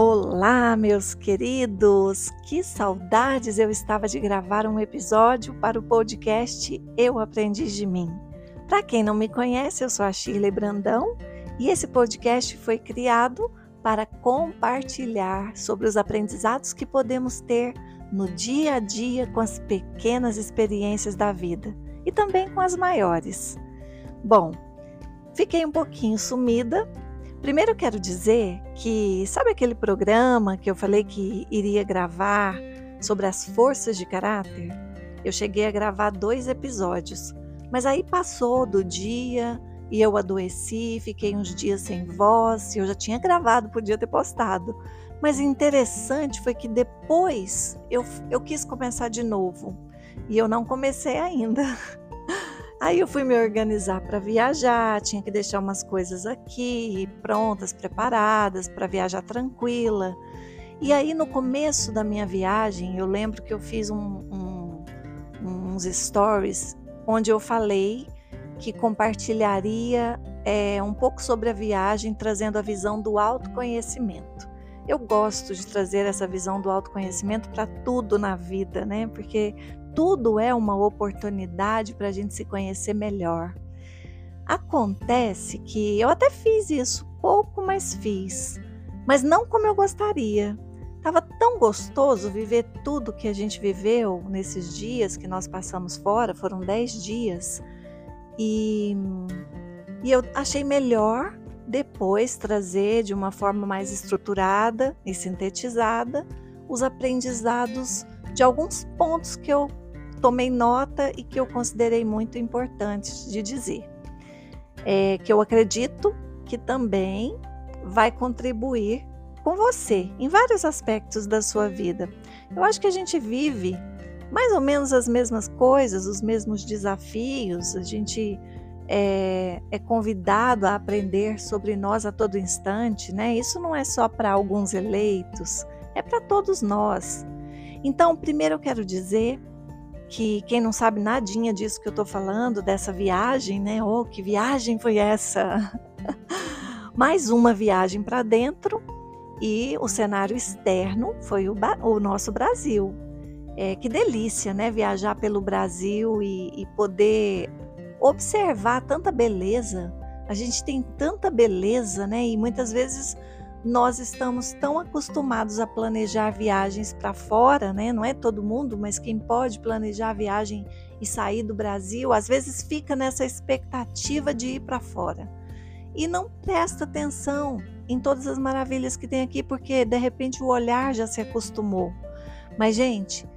Olá, meus queridos! Que saudades eu estava de gravar um episódio para o podcast Eu Aprendi de Mim. Para quem não me conhece, eu sou a Shirley Brandão e esse podcast foi criado para compartilhar sobre os aprendizados que podemos ter no dia a dia com as pequenas experiências da vida e também com as maiores. Bom, fiquei um pouquinho sumida Primeiro quero dizer que, sabe aquele programa que eu falei que iria gravar sobre as forças de caráter? Eu cheguei a gravar dois episódios, mas aí passou do dia e eu adoeci, fiquei uns dias sem voz, eu já tinha gravado, podia ter postado. Mas interessante foi que depois eu, eu quis começar de novo e eu não comecei ainda. Aí eu fui me organizar para viajar, tinha que deixar umas coisas aqui prontas, preparadas para viajar tranquila. E aí no começo da minha viagem, eu lembro que eu fiz um, um, uns stories onde eu falei que compartilharia é, um pouco sobre a viagem, trazendo a visão do autoconhecimento. Eu gosto de trazer essa visão do autoconhecimento para tudo na vida, né? Porque tudo é uma oportunidade para a gente se conhecer melhor. Acontece que eu até fiz isso, pouco, mas fiz, mas não como eu gostaria. Tava tão gostoso viver tudo que a gente viveu nesses dias que nós passamos fora, foram dez dias, e, e eu achei melhor depois trazer de uma forma mais estruturada e sintetizada os aprendizados de alguns pontos que eu tomei nota e que eu considerei muito importante de dizer. É, que eu acredito que também vai contribuir com você em vários aspectos da sua vida. Eu acho que a gente vive mais ou menos as mesmas coisas, os mesmos desafios, a gente é, é convidado a aprender sobre nós a todo instante, né? Isso não é só para alguns eleitos, é para todos nós. Então, primeiro eu quero dizer que quem não sabe nadinha disso que eu estou falando, dessa viagem, né? Oh, que viagem foi essa? Mais uma viagem para dentro e o cenário externo foi o, o nosso Brasil. É, que delícia, né? Viajar pelo Brasil e, e poder observar tanta beleza. A gente tem tanta beleza, né? E muitas vezes nós estamos tão acostumados a planejar viagens para fora, né? Não é todo mundo, mas quem pode planejar a viagem e sair do Brasil, às vezes fica nessa expectativa de ir para fora. E não presta atenção em todas as maravilhas que tem aqui, porque de repente o olhar já se acostumou. Mas, gente,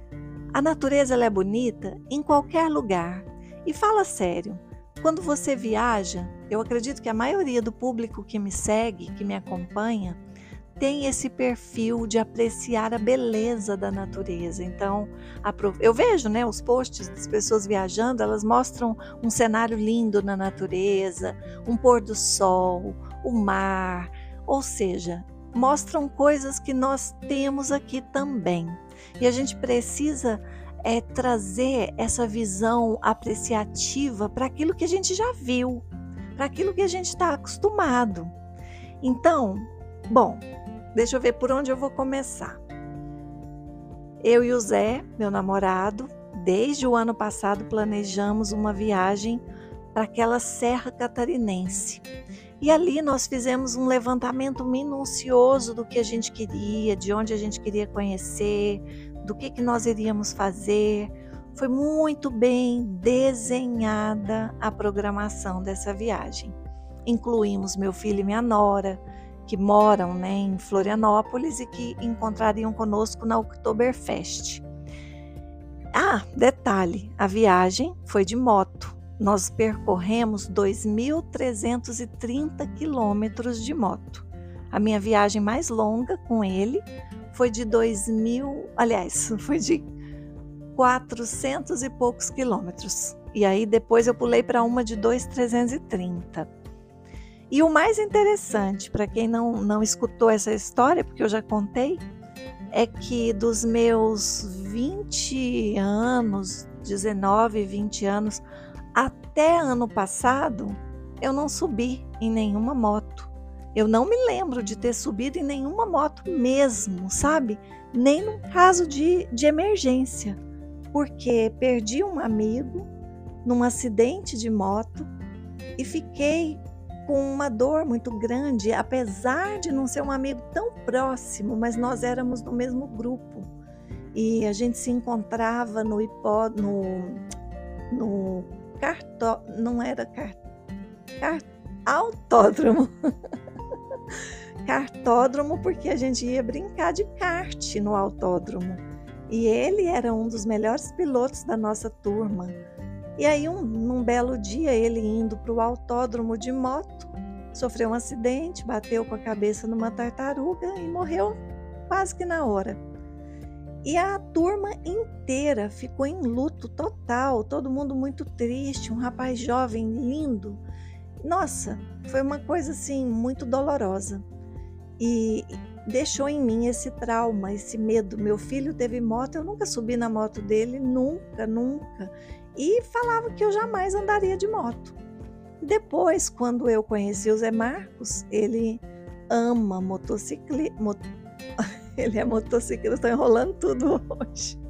a natureza ela é bonita em qualquer lugar. E fala sério, quando você viaja, eu acredito que a maioria do público que me segue, que me acompanha, tem esse perfil de apreciar a beleza da natureza. Então, eu vejo, né, os posts das pessoas viajando, elas mostram um cenário lindo na natureza, um pôr do sol, o mar, ou seja, mostram coisas que nós temos aqui também. E a gente precisa é trazer essa visão apreciativa para aquilo que a gente já viu, para aquilo que a gente está acostumado. Então, bom, deixa eu ver por onde eu vou começar. Eu e o Zé, meu namorado, desde o ano passado planejamos uma viagem para aquela Serra Catarinense. E ali nós fizemos um levantamento minucioso do que a gente queria, de onde a gente queria conhecer, do que, que nós iríamos fazer. Foi muito bem desenhada a programação dessa viagem. Incluímos meu filho e minha nora, que moram né, em Florianópolis e que encontrariam conosco na Oktoberfest. Ah, detalhe: a viagem foi de moto. Nós percorremos 2.330 quilômetros de moto. A minha viagem mais longa com ele foi de 2 mil, aliás, foi de 400 e poucos quilômetros. E aí depois eu pulei para uma de 2,330. E o mais interessante, para quem não, não escutou essa história, porque eu já contei, é que dos meus 20 anos, 19, 20 anos, até ano passado, eu não subi em nenhuma moto. Eu não me lembro de ter subido em nenhuma moto mesmo, sabe? Nem num caso de, de emergência, porque perdi um amigo num acidente de moto e fiquei com uma dor muito grande, apesar de não ser um amigo tão próximo, mas nós éramos no mesmo grupo e a gente se encontrava no hipó, no, no cartó, não era car, car, autódromo. cartódromo porque a gente ia brincar de kart no autódromo. E ele era um dos melhores pilotos da nossa turma. E aí, um, num belo dia, ele indo para o autódromo de moto, sofreu um acidente, bateu com a cabeça numa tartaruga e morreu quase que na hora. E a turma inteira ficou em luto total, todo mundo muito triste, um rapaz jovem, lindo. Nossa, foi uma coisa assim muito dolorosa. E deixou em mim esse trauma, esse medo. Meu filho teve moto, eu nunca subi na moto dele, nunca, nunca e falava que eu jamais andaria de moto. Depois, quando eu conheci o Zé Marcos, ele ama motocicleta. Mot... ele é motociclista, estou enrolando tudo hoje.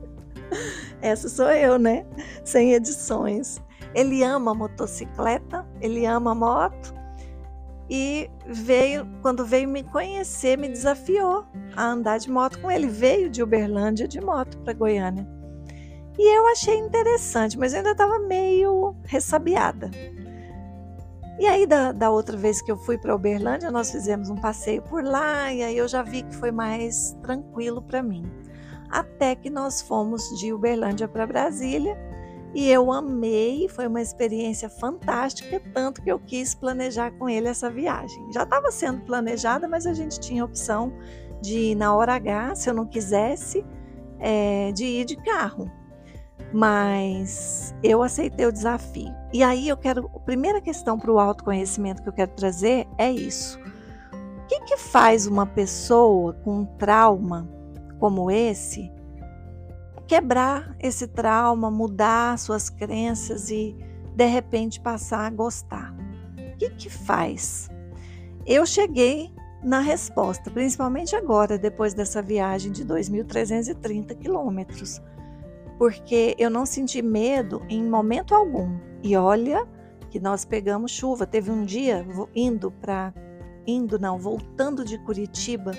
Essa sou eu, né? Sem edições. Ele ama motocicleta, ele ama moto e veio, quando veio me conhecer, me desafiou a andar de moto com ele. Veio de Uberlândia de moto para Goiânia. E eu achei interessante, mas eu ainda estava meio ressabiada. E aí, da, da outra vez que eu fui para Uberlândia, nós fizemos um passeio por lá, e aí eu já vi que foi mais tranquilo para mim. Até que nós fomos de Uberlândia para Brasília, e eu amei, foi uma experiência fantástica, tanto que eu quis planejar com ele essa viagem. Já estava sendo planejada, mas a gente tinha a opção de ir na hora H, se eu não quisesse, é, de ir de carro mas eu aceitei o desafio. E aí eu quero, a primeira questão para o autoconhecimento que eu quero trazer é isso. O que, que faz uma pessoa com um trauma como esse quebrar esse trauma, mudar suas crenças e de repente passar a gostar? O que, que faz? Eu cheguei na resposta, principalmente agora, depois dessa viagem de 2.330 quilômetros porque eu não senti medo em momento algum. E olha que nós pegamos chuva. Teve um dia indo para indo não, voltando de Curitiba,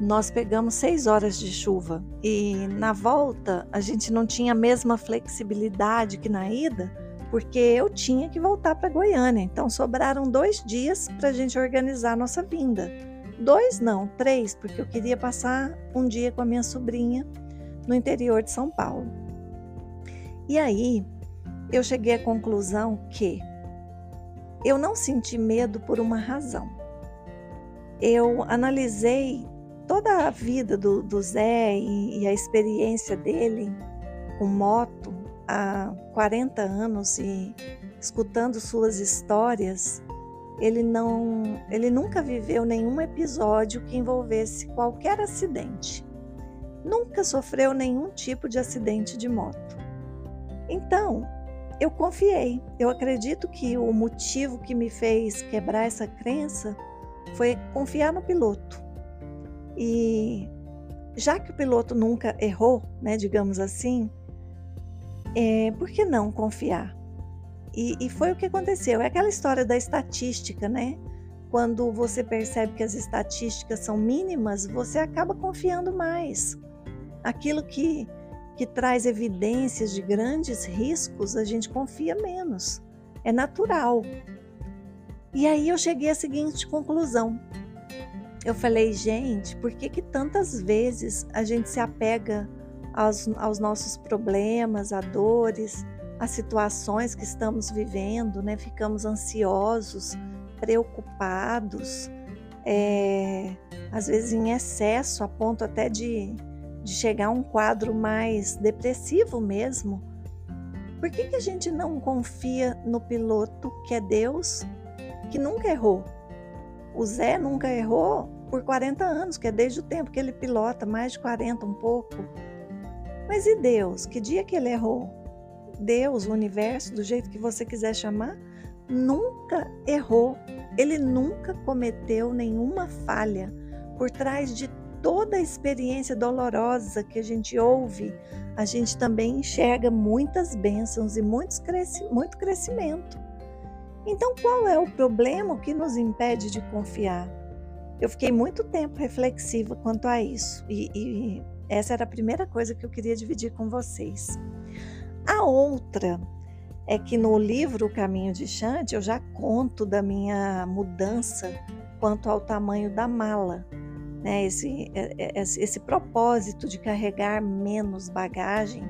nós pegamos seis horas de chuva e na volta a gente não tinha a mesma flexibilidade que na ida, porque eu tinha que voltar para Goiânia. Então sobraram dois dias para a gente organizar a nossa vinda. Dois não, três, porque eu queria passar um dia com a minha sobrinha no interior de São Paulo. E aí eu cheguei à conclusão que eu não senti medo por uma razão. Eu analisei toda a vida do, do Zé e, e a experiência dele com moto há 40 anos e escutando suas histórias, ele não, ele nunca viveu nenhum episódio que envolvesse qualquer acidente nunca sofreu nenhum tipo de acidente de moto. Então, eu confiei. Eu acredito que o motivo que me fez quebrar essa crença foi confiar no piloto. E já que o piloto nunca errou, né, digamos assim, é, por que não confiar? E, e foi o que aconteceu. É aquela história da estatística, né? Quando você percebe que as estatísticas são mínimas, você acaba confiando mais aquilo que, que traz evidências de grandes riscos, a gente confia menos. É natural. E aí eu cheguei à seguinte conclusão. Eu falei, gente, por que, que tantas vezes a gente se apega aos, aos nossos problemas, a dores, a situações que estamos vivendo, né? Ficamos ansiosos, preocupados, é, às vezes em excesso, a ponto até de, de chegar a um quadro mais depressivo mesmo. Por que, que a gente não confia no piloto que é Deus, que nunca errou? O Zé nunca errou por 40 anos, que é desde o tempo que ele pilota, mais de 40, um pouco. Mas e Deus? Que dia que ele errou? Deus, o universo, do jeito que você quiser chamar, nunca errou, ele nunca cometeu nenhuma falha. Por trás de toda a experiência dolorosa que a gente ouve, a gente também enxerga muitas bênçãos e muitos muito crescimento. Então, qual é o problema que nos impede de confiar? Eu fiquei muito tempo reflexiva quanto a isso e, e essa era a primeira coisa que eu queria dividir com vocês. A outra é que no livro O Caminho de Chante eu já conto da minha mudança quanto ao tamanho da mala, né? Esse, é, é, esse, esse propósito de carregar menos bagagem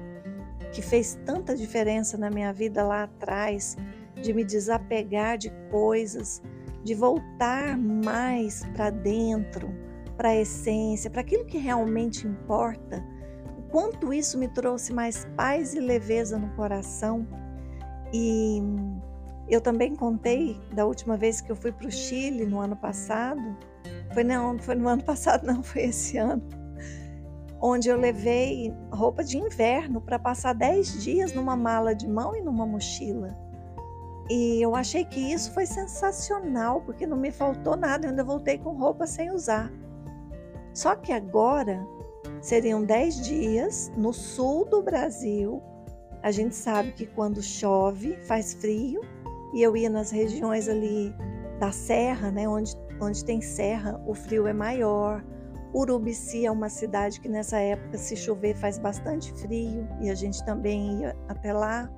que fez tanta diferença na minha vida lá atrás, de me desapegar de coisas, de voltar mais para dentro, para a essência, para aquilo que realmente importa. O quanto isso me trouxe mais paz e leveza no coração e eu também contei da última vez que eu fui para o Chile no ano passado. Foi não, foi no ano passado, não, foi esse ano. Onde eu levei roupa de inverno para passar 10 dias numa mala de mão e numa mochila. E eu achei que isso foi sensacional, porque não me faltou nada, eu ainda voltei com roupa sem usar. Só que agora seriam 10 dias no sul do Brasil, a gente sabe que quando chove, faz frio, e eu ia nas regiões ali da serra, né, onde, onde tem serra, o frio é maior. Urubici é uma cidade que nessa época, se chover, faz bastante frio, e a gente também ia até lá.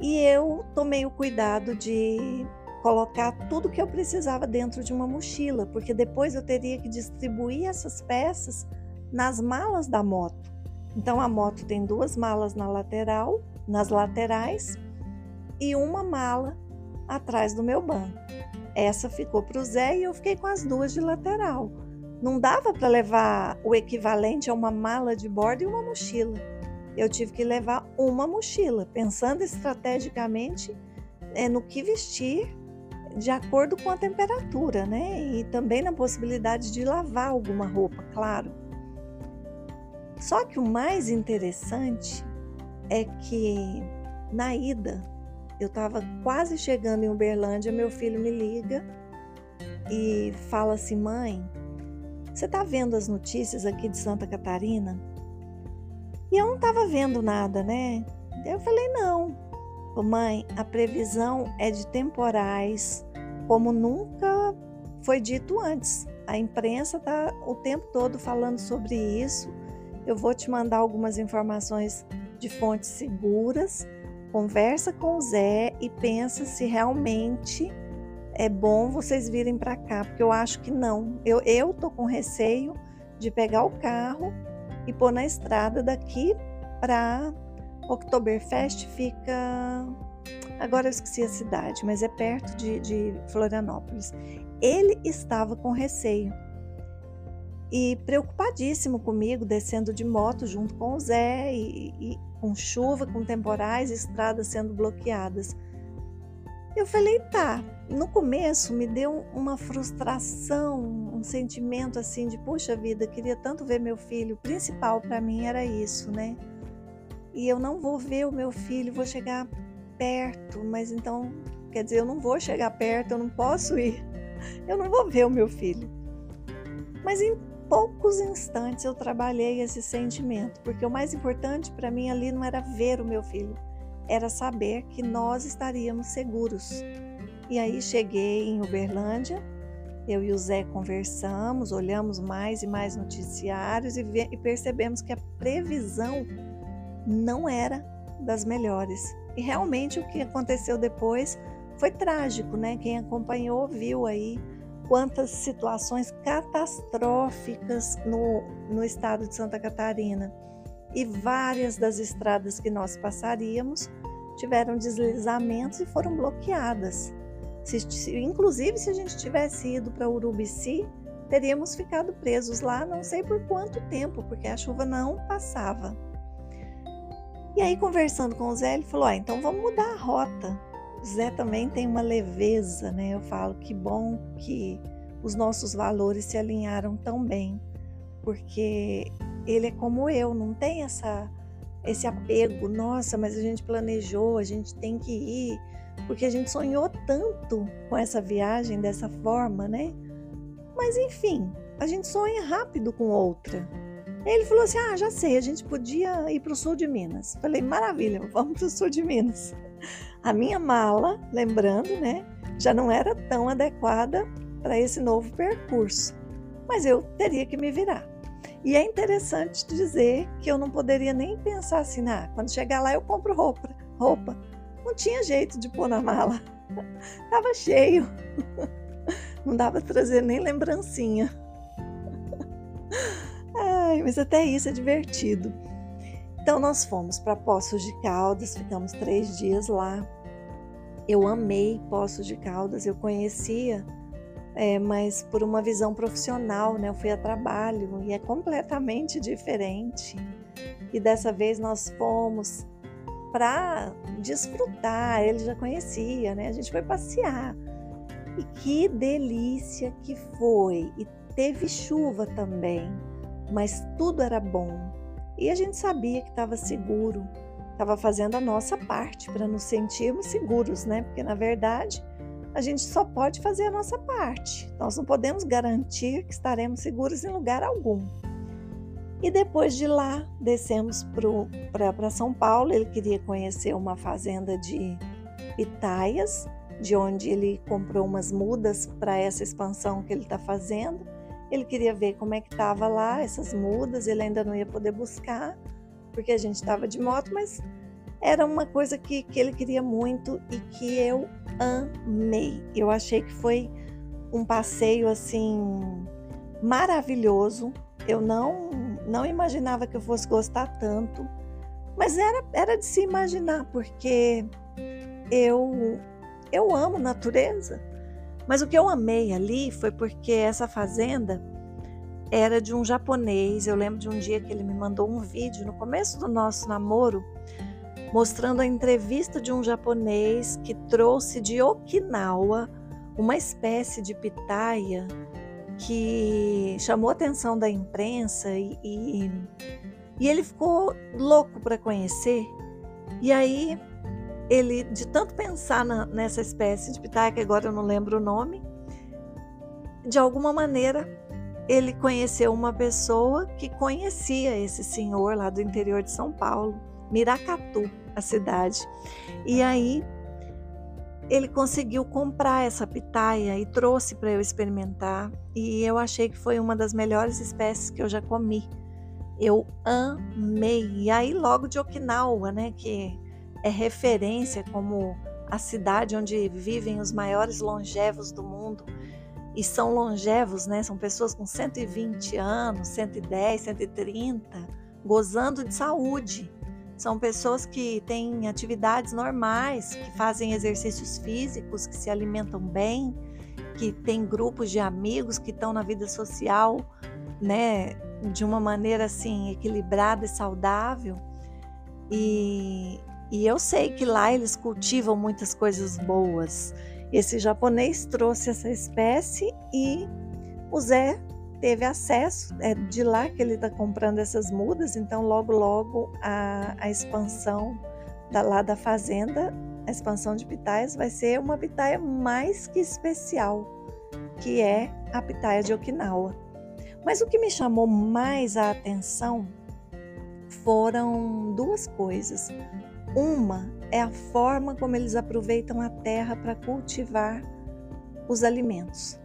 E eu tomei o cuidado de colocar tudo que eu precisava dentro de uma mochila, porque depois eu teria que distribuir essas peças nas malas da moto. Então a moto tem duas malas na lateral, nas laterais e uma mala atrás do meu banco. Essa ficou para o Zé e eu fiquei com as duas de lateral. Não dava para levar o equivalente a uma mala de bordo e uma mochila. Eu tive que levar uma mochila, pensando estrategicamente é, no que vestir de acordo com a temperatura, né? E também na possibilidade de lavar alguma roupa, claro. Só que o mais interessante é que na ida, eu estava quase chegando em Uberlândia, meu filho me liga e fala assim: mãe, você está vendo as notícias aqui de Santa Catarina? E eu não estava vendo nada, né? Eu falei: não. mãe, a previsão é de temporais, como nunca foi dito antes. A imprensa está o tempo todo falando sobre isso eu vou te mandar algumas informações de fontes seguras. Conversa com o Zé e pensa se realmente é bom vocês virem para cá, porque eu acho que não. Eu, eu tô com receio de pegar o carro e pôr na estrada daqui para Oktoberfest fica. Agora eu esqueci a cidade, mas é perto de, de Florianópolis. Ele estava com receio e preocupadíssimo comigo, descendo de moto junto com o Zé, e, e com chuva, com temporais, estradas sendo bloqueadas. Eu falei, tá. No começo me deu uma frustração, um sentimento assim de, puxa vida, queria tanto ver meu filho. O principal para mim era isso, né? E eu não vou ver o meu filho, vou chegar perto, mas então, quer dizer, eu não vou chegar perto, eu não posso ir. Eu não vou ver o meu filho. Mas em poucos instantes eu trabalhei esse sentimento, porque o mais importante para mim ali não era ver o meu filho, era saber que nós estaríamos seguros. E aí cheguei em Uberlândia, eu e o Zé conversamos, olhamos mais e mais noticiários e, e percebemos que a previsão não era das melhores. E realmente o que aconteceu depois foi trágico, né? Quem acompanhou viu aí quantas situações catastróficas no, no estado de Santa Catarina. E várias das estradas que nós passaríamos tiveram deslizamentos e foram bloqueadas. Se, inclusive, se a gente tivesse ido para Urubici, teríamos ficado presos lá não sei por quanto tempo, porque a chuva não passava. E aí, conversando com o Zé, ele falou: ah, então vamos mudar a rota. Zé também tem uma leveza, né? Eu falo que bom que os nossos valores se alinharam tão bem, porque ele é como eu, não tem essa esse apego, nossa, mas a gente planejou, a gente tem que ir, porque a gente sonhou tanto com essa viagem dessa forma, né? Mas enfim, a gente sonha rápido com outra. Ele falou assim: Ah, já sei, a gente podia ir para o sul de Minas. Falei: Maravilha, vamos para o sul de Minas. A minha mala, lembrando, né, já não era tão adequada para esse novo percurso, mas eu teria que me virar. E é interessante dizer que eu não poderia nem pensar assim, ah, quando chegar lá eu compro roupa. roupa. Não tinha jeito de pôr na mala. Tava cheio. Não dava trazer nem lembrancinha. Ai, mas até isso é divertido. Então nós fomos para Poços de Caldas, ficamos três dias lá. Eu amei Poços de Caldas, eu conhecia é, mas por uma visão profissional, né? Eu fui a trabalho e é completamente diferente. E dessa vez nós fomos para desfrutar, ele já conhecia, né? A gente foi passear. E que delícia que foi! E teve chuva também, mas tudo era bom. E a gente sabia que estava seguro, estava fazendo a nossa parte para nos sentirmos seguros, né? Porque na verdade a gente só pode fazer a nossa parte. Nós não podemos garantir que estaremos seguros em lugar algum. E depois de lá, descemos para São Paulo. Ele queria conhecer uma fazenda de pitaias, de onde ele comprou umas mudas para essa expansão que ele está fazendo. Ele queria ver como é que estava lá essas mudas. Ele ainda não ia poder buscar, porque a gente estava de moto, mas era uma coisa que, que ele queria muito e que eu amei. Eu achei que foi um passeio assim maravilhoso. Eu não não imaginava que eu fosse gostar tanto, mas era era de se imaginar porque eu eu amo natureza. Mas o que eu amei ali foi porque essa fazenda era de um japonês. Eu lembro de um dia que ele me mandou um vídeo no começo do nosso namoro mostrando a entrevista de um japonês que trouxe de Okinawa uma espécie de pitaia que chamou a atenção da imprensa e, e, e ele ficou louco para conhecer. E aí ele, de tanto pensar na, nessa espécie de pitaia, que agora eu não lembro o nome, de alguma maneira ele conheceu uma pessoa que conhecia esse senhor lá do interior de São Paulo. Miracatu, a cidade. E aí ele conseguiu comprar essa pitaia e trouxe para eu experimentar. E eu achei que foi uma das melhores espécies que eu já comi. Eu amei. E aí, logo de Okinawa, né, que é referência como a cidade onde vivem os maiores longevos do mundo. E são longevos, né? São pessoas com 120 anos, 110, 130, gozando de saúde. São pessoas que têm atividades normais, que fazem exercícios físicos, que se alimentam bem, que têm grupos de amigos que estão na vida social, né, de uma maneira assim equilibrada e saudável. E, e eu sei que lá eles cultivam muitas coisas boas. Esse japonês trouxe essa espécie e o Zé teve acesso, é de lá que ele está comprando essas mudas, então logo logo a, a expansão da, lá da fazenda, a expansão de pitaias vai ser uma pitaia mais que especial, que é a pitaia de Okinawa. Mas o que me chamou mais a atenção foram duas coisas. Uma é a forma como eles aproveitam a terra para cultivar os alimentos.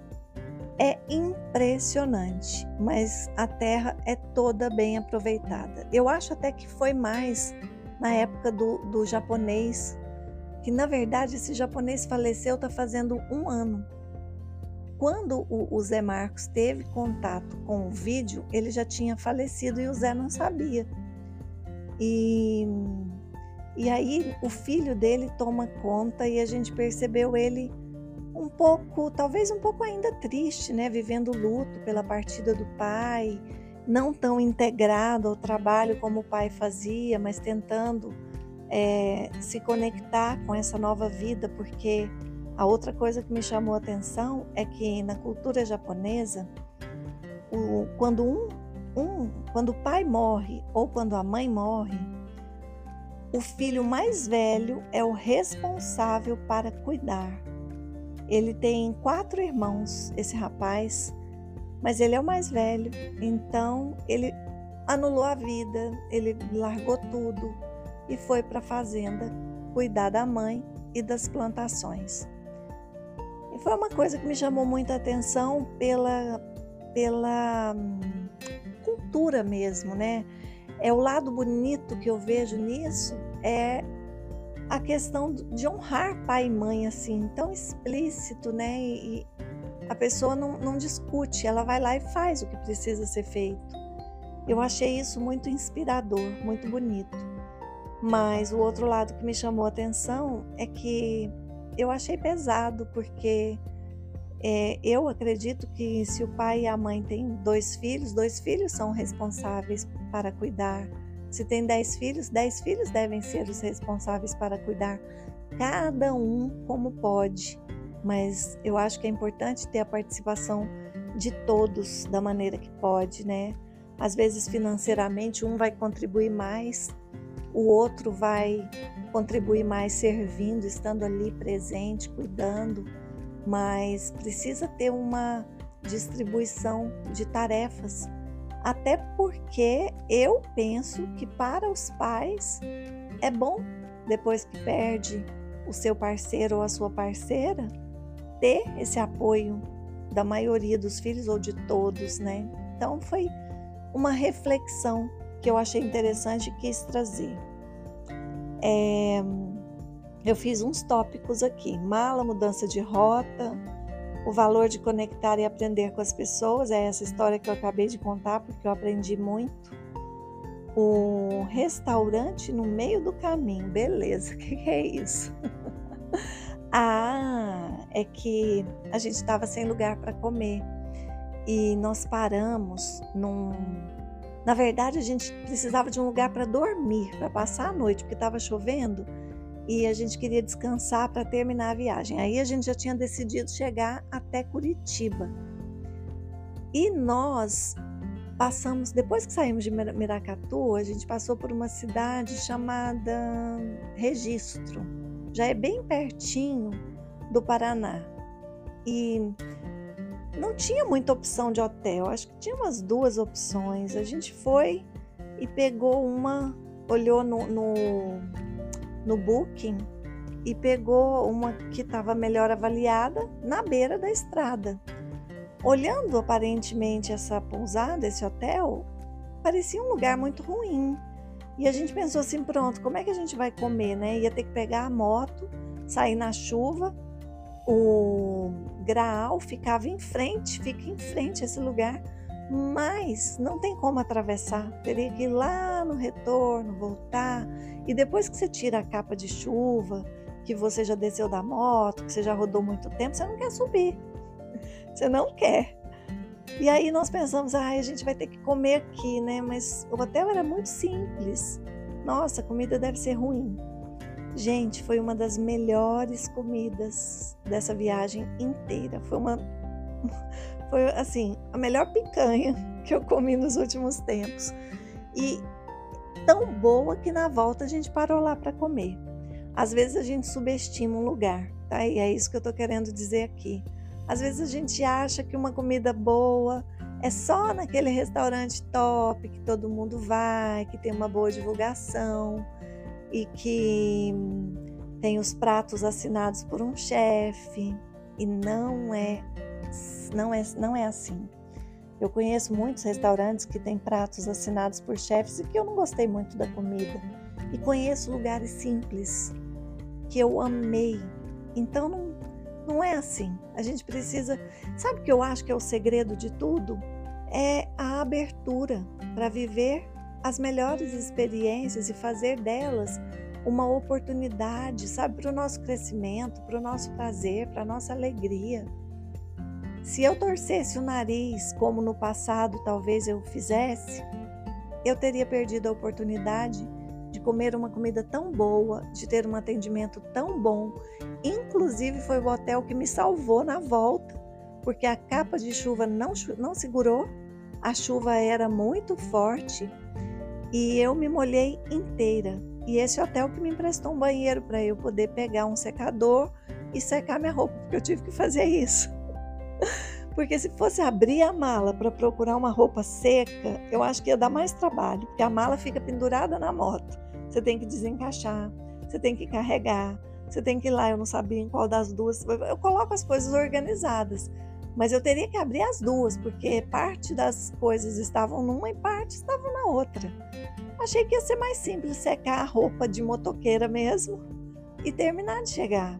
É impressionante, mas a terra é toda bem aproveitada. Eu acho até que foi mais na época do, do japonês, que na verdade esse japonês faleceu está fazendo um ano. Quando o, o Zé Marcos teve contato com o vídeo, ele já tinha falecido e o Zé não sabia. E, e aí o filho dele toma conta e a gente percebeu ele um pouco, talvez um pouco ainda triste, né, vivendo luto pela partida do pai, não tão integrado ao trabalho como o pai fazia, mas tentando é, se conectar com essa nova vida, porque a outra coisa que me chamou a atenção é que na cultura japonesa, o, quando um, um, quando o pai morre ou quando a mãe morre, o filho mais velho é o responsável para cuidar. Ele tem quatro irmãos, esse rapaz, mas ele é o mais velho, então ele anulou a vida, ele largou tudo e foi para a fazenda cuidar da mãe e das plantações. E foi uma coisa que me chamou muita atenção pela, pela cultura mesmo, né? É o lado bonito que eu vejo nisso é a questão de honrar pai e mãe assim, tão explícito, né? E a pessoa não, não discute, ela vai lá e faz o que precisa ser feito. Eu achei isso muito inspirador, muito bonito. Mas o outro lado que me chamou a atenção é que eu achei pesado, porque é, eu acredito que se o pai e a mãe têm dois filhos, dois filhos são responsáveis para cuidar. Se tem dez filhos, dez filhos devem ser os responsáveis para cuidar, cada um como pode. Mas eu acho que é importante ter a participação de todos da maneira que pode, né? Às vezes financeiramente um vai contribuir mais, o outro vai contribuir mais servindo, estando ali presente, cuidando mas precisa ter uma distribuição de tarefas. Até porque eu penso que para os pais é bom, depois que perde o seu parceiro ou a sua parceira, ter esse apoio da maioria dos filhos ou de todos, né? Então foi uma reflexão que eu achei interessante e quis trazer. É, eu fiz uns tópicos aqui: mala, mudança de rota, o valor de conectar e aprender com as pessoas. É essa história que eu acabei de contar, porque eu aprendi muito. O restaurante no meio do caminho, beleza, o que, é isso? ah, é que a gente estava sem lugar para comer e nós paramos num. Na verdade, a gente precisava de um lugar para dormir, para passar a noite, porque estava chovendo e a gente queria descansar para terminar a viagem. Aí a gente já tinha decidido chegar até Curitiba. E nós passamos, depois que saímos de Miracatu, a gente passou por uma cidade chamada Registro. Já é bem pertinho do Paraná. E não tinha muita opção de hotel, acho que tinha umas duas opções. A gente foi e pegou uma, olhou no, no no Booking e pegou uma que estava melhor avaliada na beira da estrada. Olhando aparentemente essa pousada, esse hotel, parecia um lugar muito ruim. E a gente pensou assim: pronto, como é que a gente vai comer, né? Ia ter que pegar a moto, sair na chuva. O Graal ficava em frente, fica em frente esse lugar, mas não tem como atravessar. Teria que ir lá no retorno, voltar. E depois que você tira a capa de chuva, que você já desceu da moto, que você já rodou muito tempo, você não quer subir. Você não quer. E aí nós pensamos, ah, a gente vai ter que comer aqui, né? Mas o hotel era muito simples. Nossa, a comida deve ser ruim. Gente, foi uma das melhores comidas dessa viagem inteira. Foi uma foi assim, a melhor picanha que eu comi nos últimos tempos. E tão boa que na volta a gente parou lá para comer. Às vezes a gente subestima um lugar, tá? E é isso que eu tô querendo dizer aqui. Às vezes a gente acha que uma comida boa é só naquele restaurante top que todo mundo vai, que tem uma boa divulgação e que tem os pratos assinados por um chefe. E não é, não é, não é assim. Eu conheço muitos restaurantes que têm pratos assinados por chefes e que eu não gostei muito da comida. E conheço lugares simples que eu amei. Então não, não é assim. A gente precisa. Sabe o que eu acho que é o segredo de tudo? É a abertura para viver as melhores experiências e fazer delas uma oportunidade, sabe, para o nosso crescimento, para o nosso prazer, para a nossa alegria. Se eu torcesse o nariz, como no passado talvez eu fizesse, eu teria perdido a oportunidade de comer uma comida tão boa, de ter um atendimento tão bom. Inclusive, foi o hotel que me salvou na volta, porque a capa de chuva não, não segurou, a chuva era muito forte e eu me molhei inteira. e esse hotel que me emprestou um banheiro para eu poder pegar um secador e secar minha roupa, porque eu tive que fazer isso. Porque se fosse abrir a mala para procurar uma roupa seca, eu acho que ia dar mais trabalho, porque a mala fica pendurada na moto. Você tem que desencaixar, você tem que carregar, você tem que ir lá. Eu não sabia em qual das duas. Eu coloco as coisas organizadas, mas eu teria que abrir as duas, porque parte das coisas estavam numa e parte estavam na outra. Achei que ia ser mais simples secar a roupa de motoqueira mesmo e terminar de chegar.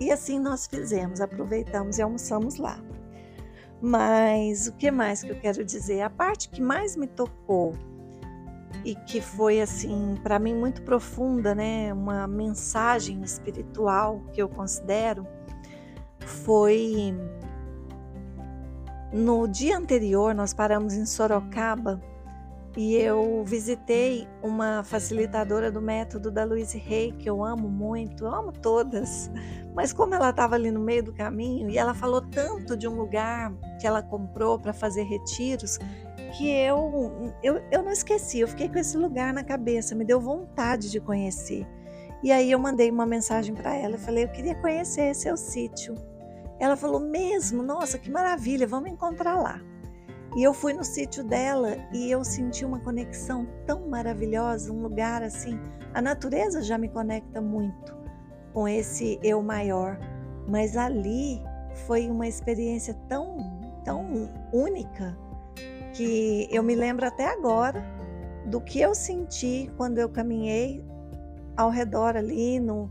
E assim nós fizemos, aproveitamos e almoçamos lá. Mas o que mais que eu quero dizer? A parte que mais me tocou e que foi assim para mim muito profunda, né, uma mensagem espiritual que eu considero foi no dia anterior nós paramos em Sorocaba e eu visitei uma facilitadora do método da Louise Hay, que eu amo muito, eu amo todas, mas como ela estava ali no meio do caminho e ela falou tanto de um lugar que ela comprou para fazer retiros, que eu, eu, eu não esqueci, eu fiquei com esse lugar na cabeça, me deu vontade de conhecer. E aí eu mandei uma mensagem para ela, eu falei, eu queria conhecer seu sítio. Ela falou, mesmo? Nossa, que maravilha, vamos encontrar lá. E eu fui no sítio dela e eu senti uma conexão tão maravilhosa, um lugar assim. A natureza já me conecta muito com esse eu maior, mas ali foi uma experiência tão, tão única que eu me lembro até agora do que eu senti quando eu caminhei ao redor ali no,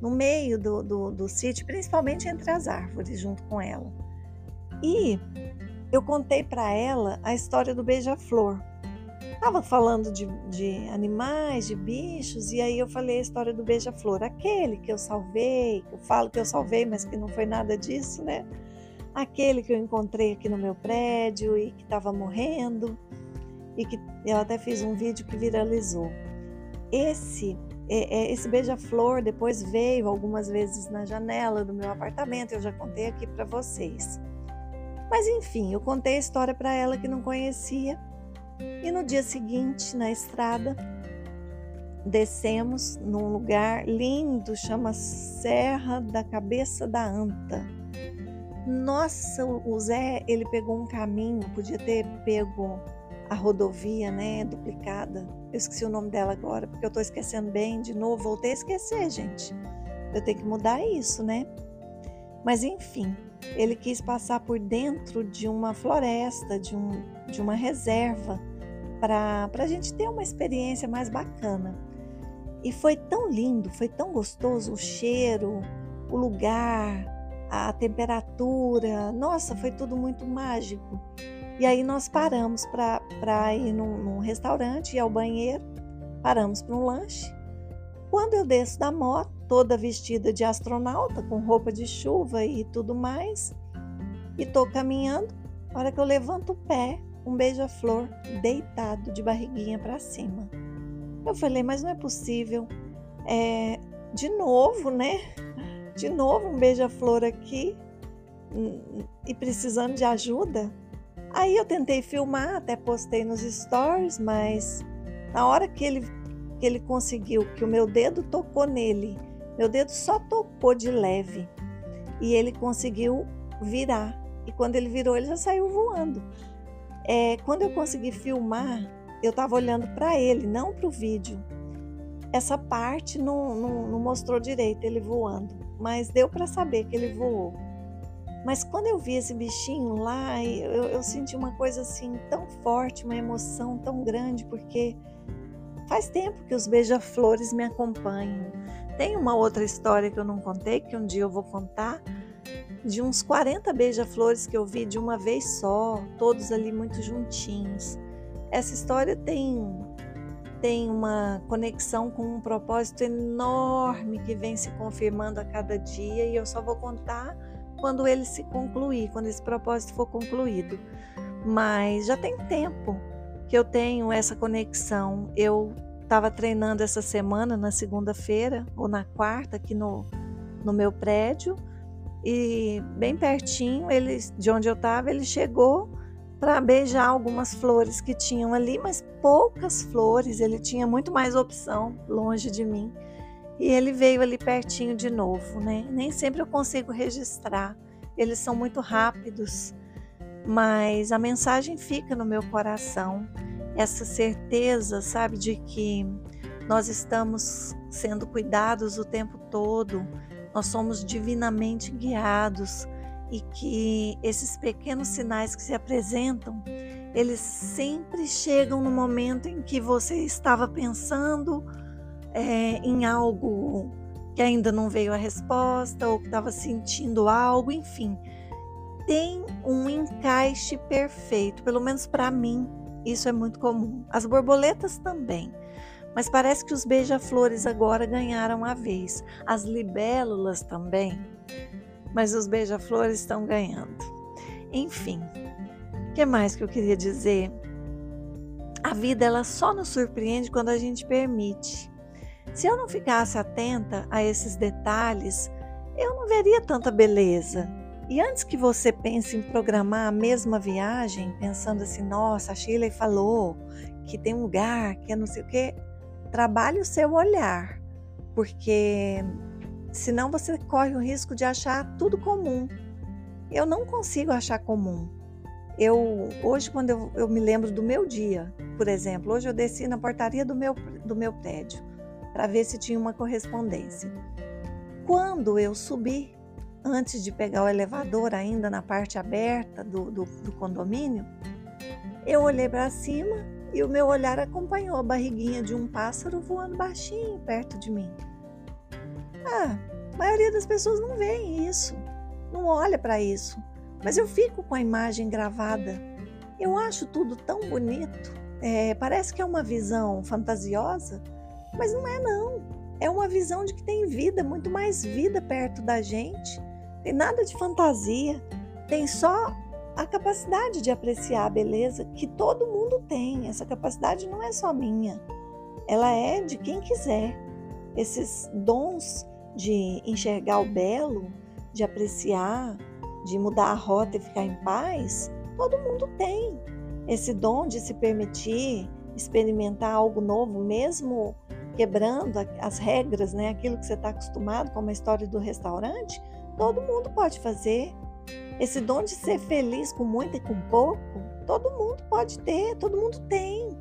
no meio do, do, do sítio, principalmente entre as árvores, junto com ela. E eu contei para ela a história do beija-flor. Estava falando de, de, animais, de bichos, e aí eu falei a história do beija-flor, aquele que eu salvei, que eu falo que eu salvei, mas que não foi nada disso, né? Aquele que eu encontrei aqui no meu prédio e que estava morrendo, e que eu até fiz um vídeo que viralizou. Esse é, é, esse beija-flor depois veio algumas vezes na janela do meu apartamento, eu já contei aqui para vocês. Mas enfim, eu contei a história para ela que não conhecia. E no dia seguinte, na estrada, descemos num lugar lindo, chama Serra da Cabeça da Anta. Nossa, o Zé, ele pegou um caminho, podia ter pego a rodovia, né, duplicada. Eu esqueci o nome dela agora, porque eu tô esquecendo bem de novo, voltei a esquecer, gente. Eu tenho que mudar isso, né? Mas enfim, ele quis passar por dentro de uma floresta, de, um, de uma reserva, para a gente ter uma experiência mais bacana. E foi tão lindo, foi tão gostoso o cheiro, o lugar, a temperatura. Nossa, foi tudo muito mágico. E aí nós paramos para ir num, num restaurante e ao banheiro, paramos para um lanche. Quando eu desço da moto, toda vestida de astronauta, com roupa de chuva e tudo mais, e tô caminhando. A hora que eu levanto o pé, um beija-flor deitado de barriguinha para cima. Eu falei, mas não é possível. É, de novo, né? De novo um beija-flor aqui hum, e precisando de ajuda. Aí eu tentei filmar, até postei nos stories, mas na hora que ele, que ele conseguiu, que o meu dedo tocou nele meu dedo só tocou de leve e ele conseguiu virar. E quando ele virou, ele já saiu voando. É, quando eu consegui filmar, eu estava olhando para ele, não para o vídeo. Essa parte não, não, não, mostrou direito ele voando, mas deu para saber que ele voou. Mas quando eu vi esse bichinho lá, eu, eu senti uma coisa assim tão forte, uma emoção tão grande, porque faz tempo que os beija-flores me acompanham. Tem uma outra história que eu não contei, que um dia eu vou contar, de uns 40 beija-flores que eu vi de uma vez só, todos ali muito juntinhos. Essa história tem tem uma conexão com um propósito enorme que vem se confirmando a cada dia e eu só vou contar quando ele se concluir, quando esse propósito for concluído. Mas já tem tempo que eu tenho essa conexão. Eu estava treinando essa semana, na segunda-feira ou na quarta, aqui no, no meu prédio. E bem pertinho, ele, de onde eu estava, ele chegou para beijar algumas flores que tinham ali, mas poucas flores, ele tinha muito mais opção longe de mim. E ele veio ali pertinho de novo, né? Nem sempre eu consigo registrar, eles são muito rápidos, mas a mensagem fica no meu coração. Essa certeza, sabe, de que nós estamos sendo cuidados o tempo todo, nós somos divinamente guiados e que esses pequenos sinais que se apresentam, eles sempre chegam no momento em que você estava pensando é, em algo que ainda não veio a resposta ou que estava sentindo algo, enfim. Tem um encaixe perfeito, pelo menos para mim, isso é muito comum. As borboletas também. Mas parece que os beija-flores agora ganharam a vez. As libélulas também mas os beija-flores estão ganhando. Enfim, o que mais que eu queria dizer? A vida ela só nos surpreende quando a gente permite. Se eu não ficasse atenta a esses detalhes, eu não veria tanta beleza. E antes que você pense em programar a mesma viagem, pensando assim, nossa, a Shirley falou que tem um lugar que é não sei o quê, trabalhe o seu olhar, porque senão você corre o risco de achar tudo comum. Eu não consigo achar comum. Eu hoje quando eu, eu, me lembro do meu dia, por exemplo, hoje eu desci na portaria do meu do meu prédio para ver se tinha uma correspondência. Quando eu subi, antes de pegar o elevador ainda na parte aberta do, do, do condomínio, eu olhei para cima e o meu olhar acompanhou a barriguinha de um pássaro voando baixinho perto de mim. Ah, a maioria das pessoas não vê isso, não olha para isso. Mas eu fico com a imagem gravada. Eu acho tudo tão bonito. É, parece que é uma visão fantasiosa, mas não é não. É uma visão de que tem vida, muito mais vida perto da gente. Tem nada de fantasia. Tem só a capacidade de apreciar a beleza que todo mundo tem. Essa capacidade não é só minha. Ela é de quem quiser. Esses dons de enxergar o belo, de apreciar, de mudar a rota e ficar em paz, todo mundo tem. Esse dom de se permitir experimentar algo novo, mesmo quebrando as regras, né? aquilo que você está acostumado, como a história do restaurante, todo mundo pode fazer. Esse dom de ser feliz com muito e com pouco, todo mundo pode ter, todo mundo tem.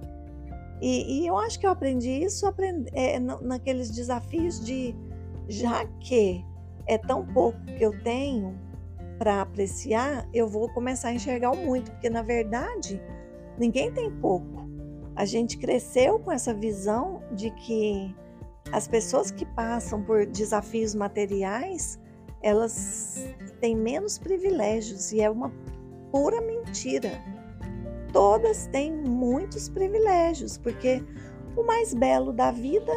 E, e eu acho que eu aprendi isso aprendi, é, naqueles desafios de já que é tão pouco que eu tenho para apreciar, eu vou começar a enxergar o muito, porque na verdade ninguém tem pouco. A gente cresceu com essa visão de que as pessoas que passam por desafios materiais, elas têm menos privilégios e é uma pura mentira. Todas têm muitos privilégios, porque o mais belo da vida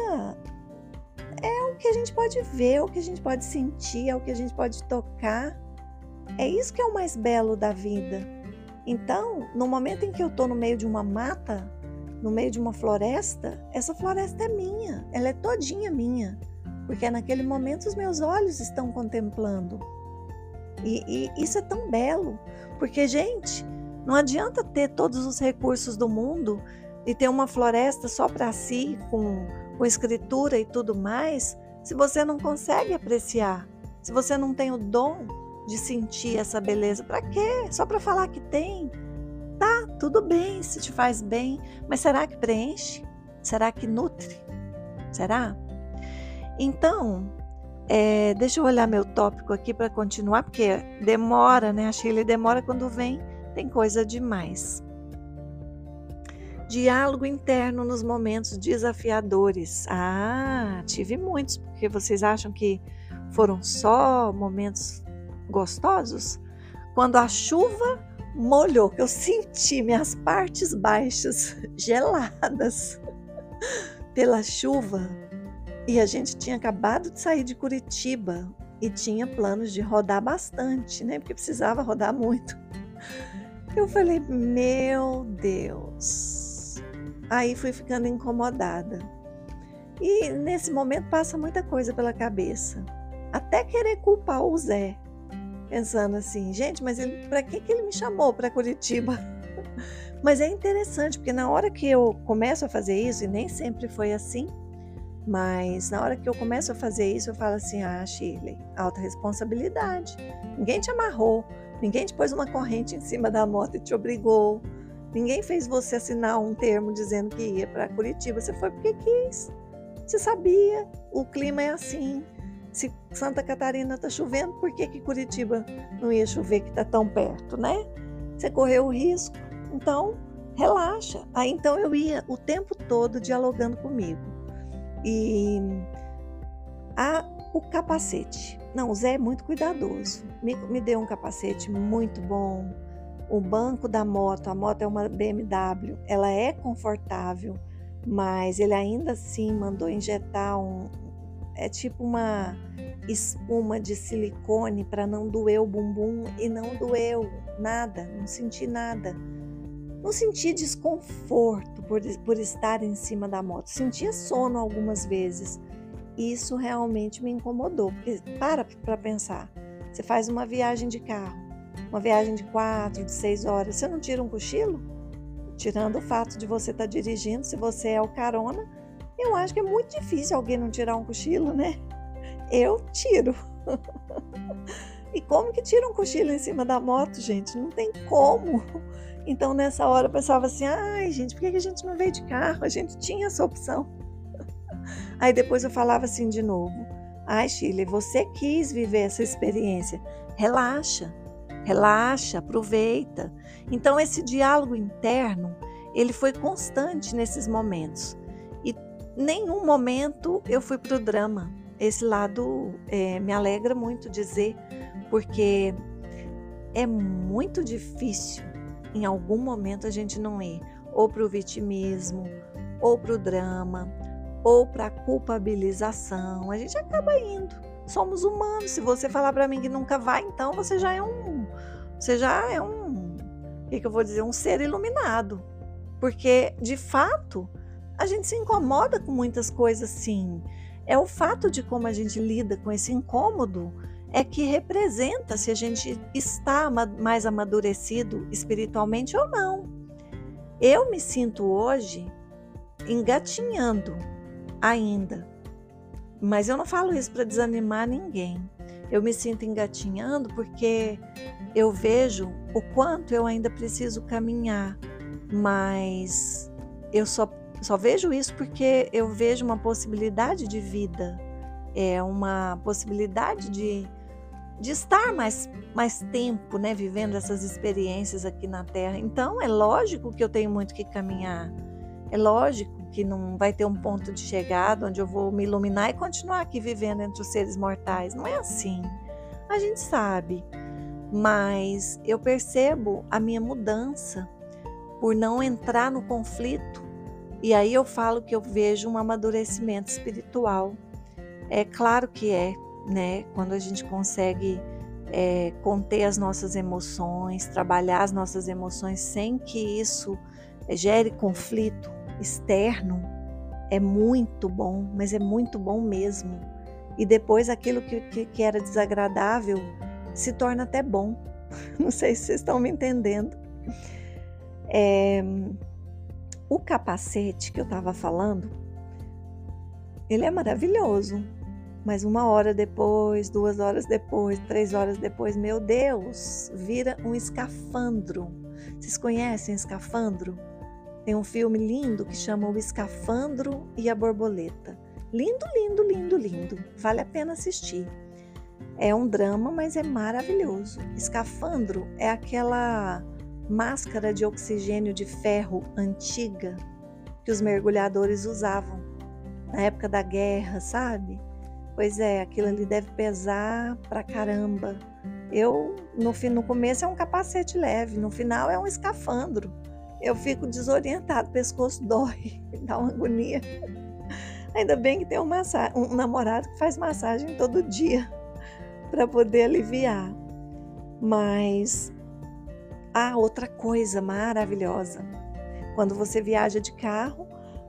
é o que a gente pode ver, é o que a gente pode sentir, é o que a gente pode tocar. É isso que é o mais belo da vida. Então, no momento em que eu estou no meio de uma mata, no meio de uma floresta, essa floresta é minha, ela é todinha minha, porque naquele momento os meus olhos estão contemplando. E, e isso é tão belo, porque, gente, não adianta ter todos os recursos do mundo e ter uma floresta só para si, com com escritura e tudo mais, se você não consegue apreciar, se você não tem o dom de sentir essa beleza, para quê? Só para falar que tem? Tá, tudo bem se te faz bem, mas será que preenche? Será que nutre? Será? Então, é, deixa eu olhar meu tópico aqui para continuar, porque demora, né? A Chile demora quando vem, tem coisa demais. Diálogo interno nos momentos desafiadores. Ah, tive muitos, porque vocês acham que foram só momentos gostosos? Quando a chuva molhou, que eu senti minhas partes baixas geladas pela chuva, e a gente tinha acabado de sair de Curitiba e tinha planos de rodar bastante, né? Porque precisava rodar muito. Eu falei, meu Deus, Aí fui ficando incomodada. E nesse momento passa muita coisa pela cabeça. Até querer culpar o Zé. Pensando assim, gente, mas para que, que ele me chamou para Curitiba? Mas é interessante, porque na hora que eu começo a fazer isso, e nem sempre foi assim, mas na hora que eu começo a fazer isso, eu falo assim: ah, Shirley, alta responsabilidade. Ninguém te amarrou, ninguém te pôs uma corrente em cima da moto e te obrigou. Ninguém fez você assinar um termo dizendo que ia para Curitiba. Você foi porque quis. Você sabia, o clima é assim. Se Santa Catarina está chovendo, por que, que Curitiba não ia chover que está tão perto, né? Você correu o risco. Então, relaxa. Aí então eu ia o tempo todo dialogando comigo. E a, o capacete. Não, o Zé é muito cuidadoso. Me, me deu um capacete muito bom. O banco da moto, a moto é uma BMW, ela é confortável, mas ele ainda assim mandou injetar um. É tipo uma espuma de silicone para não doer o bumbum e não doeu nada, não senti nada. Não senti desconforto por, por estar em cima da moto. Sentia sono algumas vezes. Isso realmente me incomodou, porque para para pensar. Você faz uma viagem de carro, uma viagem de quatro, de seis horas, você não tira um cochilo? Tirando o fato de você estar tá dirigindo, se você é o carona, eu acho que é muito difícil alguém não tirar um cochilo, né? Eu tiro. e como que tira um cochilo em cima da moto, gente? Não tem como. Então, nessa hora, eu pensava assim: ai, gente, por que a gente não veio de carro? A gente tinha essa opção. Aí depois eu falava assim de novo: ai, Chile, você quis viver essa experiência. Relaxa, relaxa, aproveita. Então, esse diálogo interno, ele foi constante nesses momentos. E nenhum momento eu fui para o drama. Esse lado é, me alegra muito dizer, porque é muito difícil em algum momento a gente não ir ou para o vitimismo, ou para o drama, ou para a culpabilização. A gente acaba indo. Somos humanos. Se você falar para mim que nunca vai, então você já é um, você já é um, o que, que eu vou dizer, um ser iluminado, porque de fato a gente se incomoda com muitas coisas, sim. É o fato de como a gente lida com esse incômodo é que representa se a gente está mais amadurecido espiritualmente ou não. Eu me sinto hoje engatinhando ainda, mas eu não falo isso para desanimar ninguém. Eu me sinto engatinhando porque eu vejo o quanto eu ainda preciso caminhar, mas eu só, só vejo isso porque eu vejo uma possibilidade de vida, é uma possibilidade de de estar mais, mais tempo, né, vivendo essas experiências aqui na Terra. Então, é lógico que eu tenho muito que caminhar. É lógico que não vai ter um ponto de chegada onde eu vou me iluminar e continuar aqui vivendo entre os seres mortais. Não é assim. A gente sabe. Mas eu percebo a minha mudança por não entrar no conflito. E aí eu falo que eu vejo um amadurecimento espiritual. É claro que é, né? Quando a gente consegue é, conter as nossas emoções, trabalhar as nossas emoções sem que isso gere conflito externo, é muito bom, mas é muito bom mesmo. E depois aquilo que, que, que era desagradável se torna até bom. Não sei se vocês estão me entendendo. É, o capacete que eu estava falando, ele é maravilhoso. Mas uma hora depois, duas horas depois, três horas depois, meu Deus, vira um escafandro. Vocês conhecem escafandro? Tem um filme lindo que chama O Escafandro e a Borboleta. Lindo, lindo, lindo, lindo. Vale a pena assistir. É um drama, mas é maravilhoso. Escafandro é aquela máscara de oxigênio de ferro antiga que os mergulhadores usavam na época da guerra, sabe? Pois é, aquilo ali deve pesar pra caramba. Eu, no, no começo é um capacete leve, no final é um escafandro. Eu fico desorientado, pescoço dói, dá uma agonia. Ainda bem que tem um, um namorado que faz massagem todo dia para poder aliviar. Mas há outra coisa maravilhosa. Quando você viaja de carro,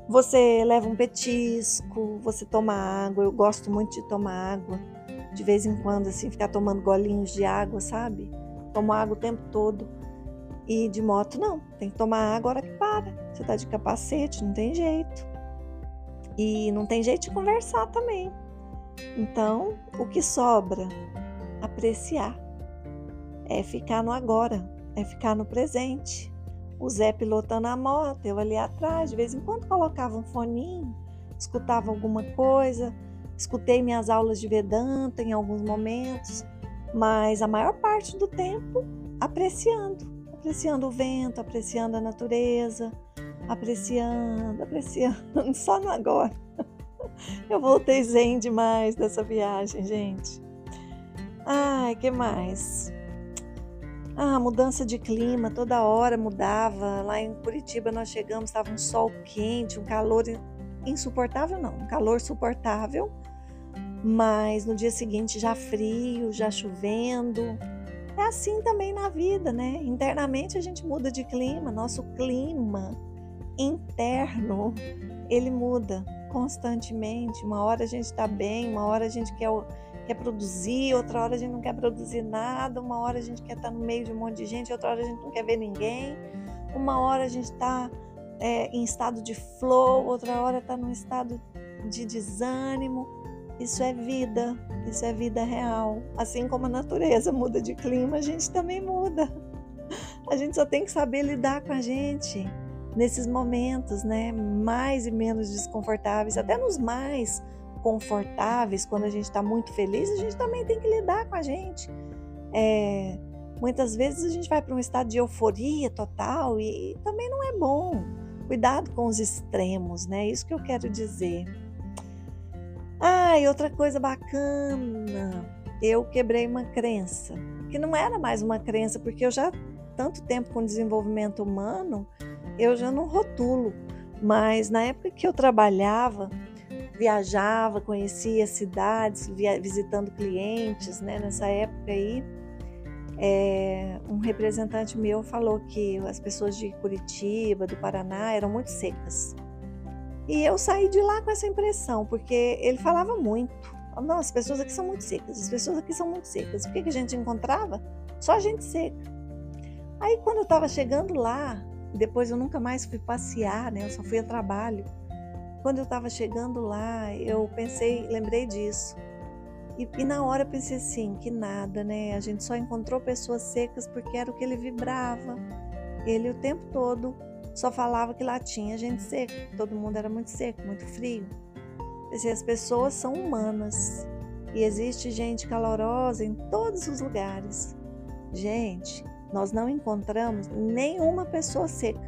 você leva um petisco, você toma água. Eu gosto muito de tomar água. De vez em quando, assim, ficar tomando golinhos de água, sabe? Tomo água o tempo todo. E de moto não, tem que tomar água a hora que para. Você tá de capacete, não tem jeito. E não tem jeito de conversar também. Então, o que sobra? Apreciar. É ficar no agora, é ficar no presente. O Zé pilotando a moto, eu ali atrás, de vez em quando colocava um foninho, escutava alguma coisa, escutei minhas aulas de Vedanta em alguns momentos, mas a maior parte do tempo apreciando, apreciando o vento, apreciando a natureza, apreciando, apreciando, só no agora. Eu voltei zen demais dessa viagem, gente. Ai, que mais? Ah, mudança de clima, toda hora mudava. Lá em Curitiba nós chegamos, estava um sol quente, um calor insuportável, não, um calor suportável, mas no dia seguinte já frio, já chovendo. É assim também na vida, né? Internamente a gente muda de clima, nosso clima interno ele muda constantemente. Uma hora a gente está bem, uma hora a gente quer, quer produzir, outra hora a gente não quer produzir nada, uma hora a gente quer estar no meio de um monte de gente, outra hora a gente não quer ver ninguém, uma hora a gente está é, em estado de flow, outra hora está num estado de desânimo. Isso é vida, isso é vida real. Assim como a natureza muda de clima, a gente também muda. A gente só tem que saber lidar com a gente nesses momentos, né, mais e menos desconfortáveis, até nos mais confortáveis, quando a gente está muito feliz, a gente também tem que lidar com a gente. É, muitas vezes a gente vai para um estado de euforia total e também não é bom. Cuidado com os extremos, né? Isso que eu quero dizer. Ah, e outra coisa bacana, eu quebrei uma crença, que não era mais uma crença, porque eu já tanto tempo com desenvolvimento humano, eu já não rotulo, mas na época que eu trabalhava, viajava, conhecia cidades, via, visitando clientes, né? Nessa época aí, é, um representante meu falou que as pessoas de Curitiba, do Paraná, eram muito secas. E eu saí de lá com essa impressão, porque ele falava muito. Não, as pessoas aqui são muito secas, as pessoas aqui são muito secas. O que, que a gente encontrava? Só gente seca. Aí quando eu estava chegando lá, depois eu nunca mais fui passear, né? Eu só fui a trabalho. Quando eu estava chegando lá, eu pensei, lembrei disso. E, e, na hora pensei assim, que nada, né? A gente só encontrou pessoas secas porque era o que ele vibrava. Ele o tempo todo só falava que lá tinha gente seca. Todo mundo era muito seco, muito frio. Pensei, as pessoas são humanas. E existe gente calorosa em todos os lugares. Gente, nós não encontramos nenhuma pessoa seca,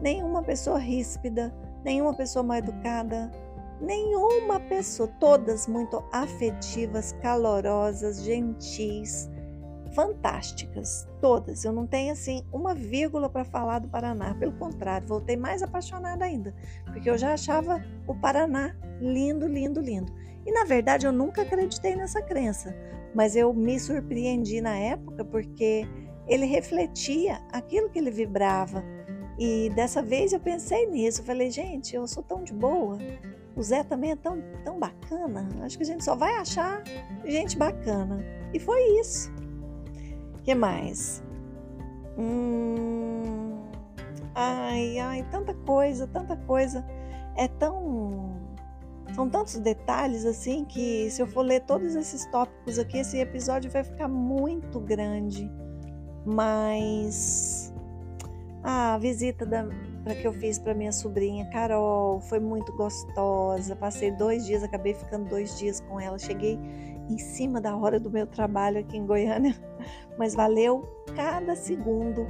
nenhuma pessoa ríspida, nenhuma pessoa mal educada, nenhuma pessoa, todas muito afetivas, calorosas, gentis, fantásticas, todas. Eu não tenho assim uma vírgula para falar do Paraná, pelo contrário, voltei mais apaixonada ainda, porque eu já achava o Paraná lindo, lindo, lindo. E na verdade eu nunca acreditei nessa crença, mas eu me surpreendi na época porque ele refletia aquilo que ele vibrava. E dessa vez eu pensei nisso, falei, gente, eu sou tão de boa, o Zé também é tão, tão bacana, acho que a gente só vai achar gente bacana. E foi isso. que mais? Hum, ai, ai, tanta coisa, tanta coisa. É tão. São tantos detalhes assim que se eu for ler todos esses tópicos aqui, esse episódio vai ficar muito grande mas a visita para que eu fiz para minha sobrinha Carol foi muito gostosa. Passei dois dias, acabei ficando dois dias com ela. Cheguei em cima da hora do meu trabalho aqui em Goiânia, mas valeu cada segundo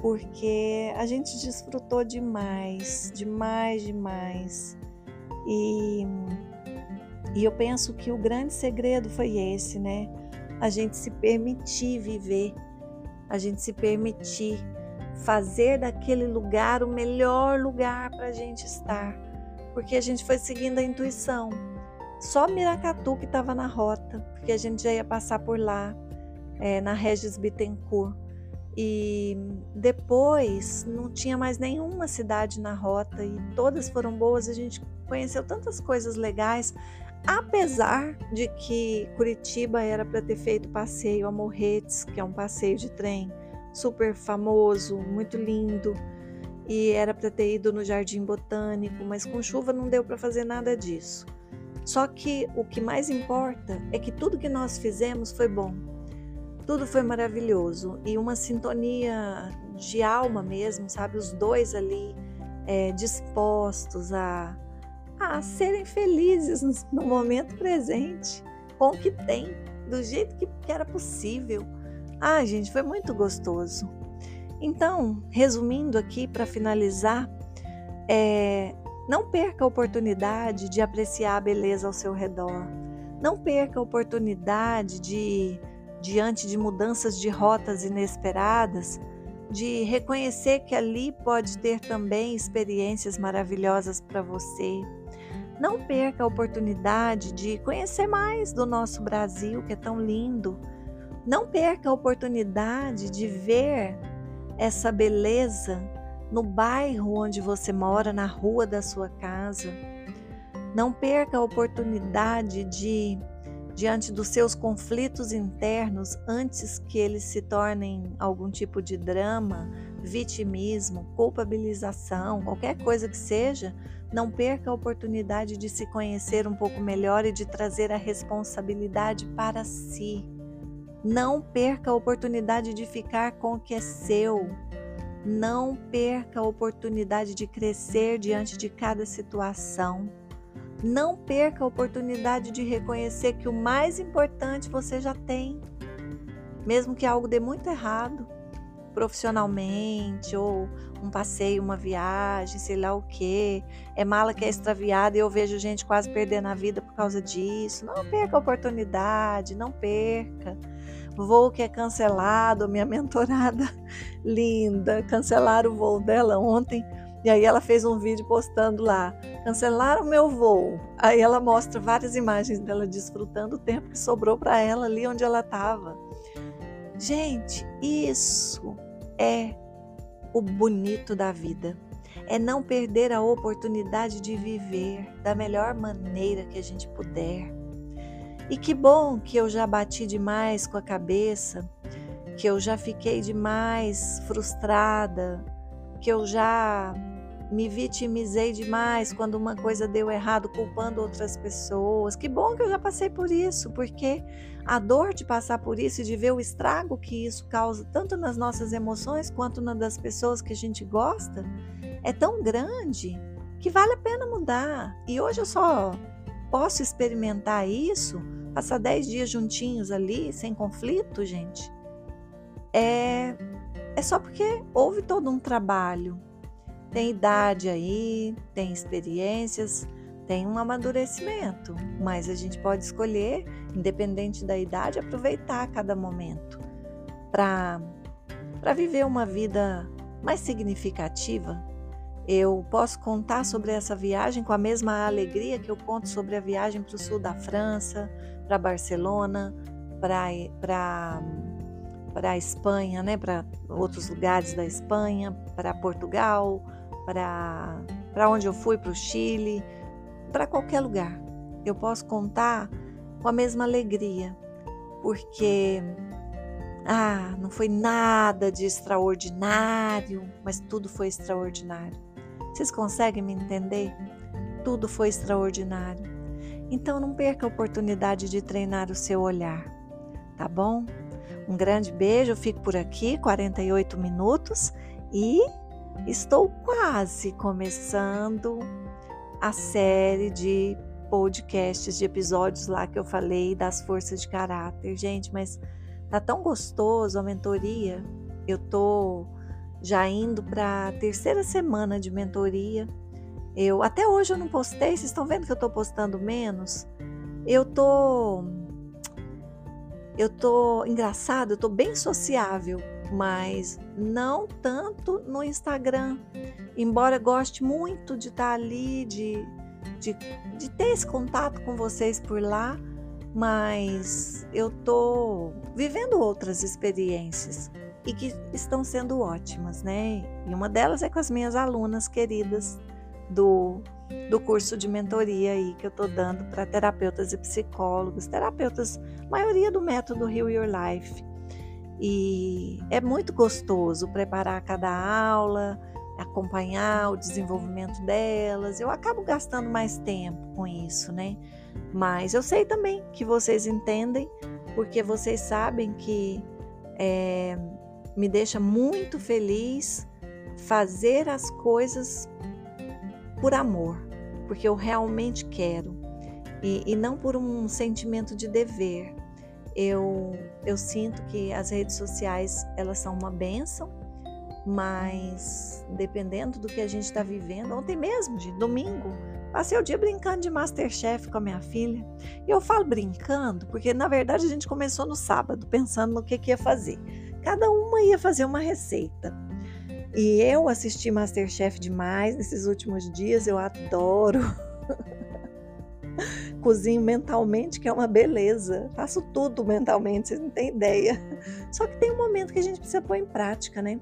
porque a gente desfrutou demais, demais, demais. E, e eu penso que o grande segredo foi esse, né? A gente se permitir viver a gente se permitir fazer daquele lugar o melhor lugar para a gente estar, porque a gente foi seguindo a intuição. Só Miracatu que estava na rota, porque a gente já ia passar por lá, é, na Regis Bittencourt. E depois não tinha mais nenhuma cidade na rota e todas foram boas. A gente conheceu tantas coisas legais, apesar de que Curitiba era para ter feito passeio a Morretes, que é um passeio de trem super famoso, muito lindo, e era para ter ido no Jardim Botânico, mas com chuva não deu para fazer nada disso. Só que o que mais importa é que tudo que nós fizemos foi bom. Tudo foi maravilhoso e uma sintonia de alma mesmo, sabe? Os dois ali é, dispostos a, a serem felizes no, momento presente, com o que tem, do jeito que, que era possível. Ah, gente, foi muito gostoso. Então, resumindo aqui para finalizar, é, não perca a oportunidade de apreciar a beleza ao seu redor. Não perca a oportunidade de, diante de mudanças de rotas inesperadas, de reconhecer que ali pode ter também experiências maravilhosas para você. Não perca a oportunidade de conhecer mais do nosso Brasil, que é tão lindo. Não perca a oportunidade de ver essa beleza no bairro onde você mora, na rua da sua casa. Não perca a oportunidade de, diante dos seus conflitos internos, antes que eles se tornem algum tipo de drama, vitimismo, culpabilização, qualquer coisa que seja, não perca a oportunidade de se conhecer um pouco melhor e de trazer a responsabilidade para si. Não perca a oportunidade de ficar com o que é seu. Não perca a oportunidade de crescer diante de cada situação. Não perca a oportunidade de reconhecer que o mais importante você já tem, mesmo que algo dê muito errado, profissionalmente, ou um passeio, uma viagem, sei lá o que. É mala que é extraviada e eu vejo gente quase perdendo a vida por causa disso. Não perca a oportunidade, não perca voo que é cancelado, minha mentorada linda, cancelaram o voo dela ontem. E aí ela fez um vídeo postando lá, cancelaram meu voo. Aí ela mostra várias imagens dela desfrutando o tempo que sobrou para ela ali onde ela estava. Gente, isso é o bonito da vida. É não perder a oportunidade de viver da melhor maneira que a gente puder e que bom que eu já bati demais com a cabeça, que eu já fiquei demais frustrada, que eu já me vitimizei demais quando uma coisa deu errado, culpando outras pessoas. Que bom que eu já passei por isso, porque a dor de passar por isso e de ver o estrago que isso causa, tanto nas nossas emoções quanto na das pessoas que a gente gosta, é tão grande que vale a pena mudar. E hoje eu só posso experimentar isso Passar dez dias juntinhos ali, sem conflito, gente, é, é só porque houve todo um trabalho. Tem idade aí, tem experiências, tem um amadurecimento, mas a gente pode escolher, independente da idade, aproveitar cada momento para viver uma vida mais significativa. Eu posso contar sobre essa viagem com a mesma alegria que eu conto sobre a viagem para o sul da França, para Barcelona, para a Espanha, né, para outros lugares da Espanha, para Portugal, para onde eu fui, para o Chile, para qualquer lugar. Eu posso contar com a mesma alegria, porque ah, não foi nada de extraordinário, mas tudo foi extraordinário. Vocês conseguem me entender? Tudo foi extraordinário. Então não perca a oportunidade de treinar o seu olhar, tá bom? Um grande beijo, fico por aqui, 48 minutos e estou quase começando a série de podcasts, de episódios lá que eu falei das forças de caráter. Gente, mas tá tão gostoso a mentoria. Eu tô já indo para a terceira semana de mentoria eu até hoje eu não postei, vocês estão vendo que eu estou postando menos? Eu tô eu tô engraçado, eu tô bem sociável, mas não tanto no Instagram. Embora goste muito de estar tá ali, de, de, de ter esse contato com vocês por lá, mas eu tô vivendo outras experiências e que estão sendo ótimas, né? E uma delas é com as minhas alunas queridas do, do curso de mentoria aí que eu estou dando para terapeutas e psicólogos, terapeutas, maioria do método Heal Your Life. E é muito gostoso preparar cada aula, acompanhar o desenvolvimento delas. Eu acabo gastando mais tempo com isso, né? Mas eu sei também que vocês entendem, porque vocês sabem que é, me deixa muito feliz fazer as coisas por amor, porque eu realmente quero e, e não por um sentimento de dever. Eu, eu sinto que as redes sociais elas são uma benção, mas dependendo do que a gente está vivendo, ontem mesmo, de domingo, passei o dia brincando de Masterchef com a minha filha. E eu falo brincando porque na verdade a gente começou no sábado pensando no que, que ia fazer. Cada uma ia fazer uma receita. E eu assisti Masterchef demais nesses últimos dias, eu adoro. Cozinho mentalmente, que é uma beleza. Faço tudo mentalmente, vocês não têm ideia. Só que tem um momento que a gente precisa pôr em prática, né?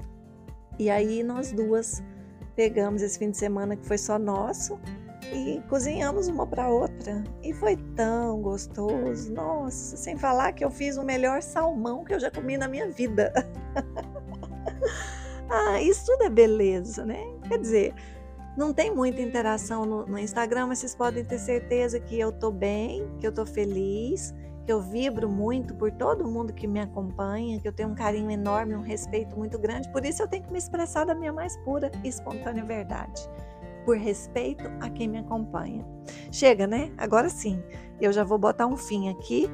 E aí nós duas pegamos esse fim de semana que foi só nosso e cozinhamos uma para outra. E foi tão gostoso. Nossa, sem falar que eu fiz o melhor salmão que eu já comi na minha vida. ah, isso tudo é beleza, né? Quer dizer, não tem muita interação no, no, Instagram, mas vocês podem ter certeza que eu tô bem, que eu tô feliz, que eu vibro muito por todo mundo que me acompanha, que eu tenho um carinho enorme, um respeito muito grande. Por isso eu tenho que me expressar da minha mais pura e espontânea verdade. Por respeito a quem me acompanha. Chega, né? Agora sim, eu já vou botar um fim aqui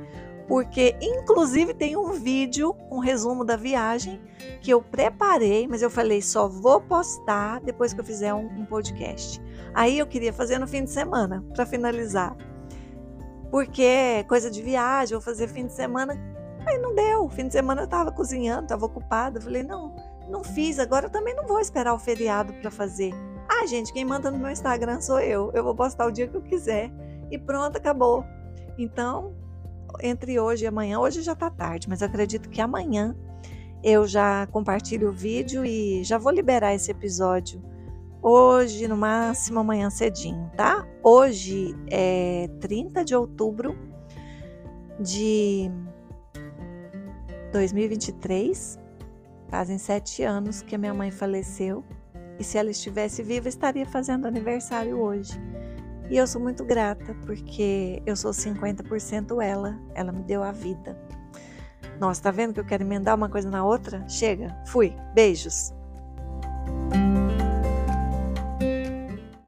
porque inclusive tem um vídeo, um resumo da viagem que eu preparei, mas eu falei só vou postar depois que eu fizer um, um podcast. Aí eu queria fazer no fim de semana para finalizar, porque coisa de viagem, vou fazer fim de semana, aí não deu. Fim de semana eu estava cozinhando, estava ocupada, falei não, não fiz. Agora eu também não vou esperar o feriado para fazer. Ah, gente, quem manda no meu Instagram sou eu. Eu vou postar o dia que eu quiser e pronto, acabou. Então, entre hoje e amanhã. Hoje já está tarde, mas acredito que amanhã eu já compartilho o vídeo e já vou liberar esse episódio hoje, no máximo amanhã cedinho, tá? Hoje é 30 de outubro de 2023. Fazem sete anos que a minha mãe faleceu. E se ela estivesse viva, estaria fazendo aniversário hoje. E eu sou muito grata porque eu sou 50% ela, ela me deu a vida. Nossa, tá vendo que eu quero emendar uma coisa na outra? Chega, fui, beijos.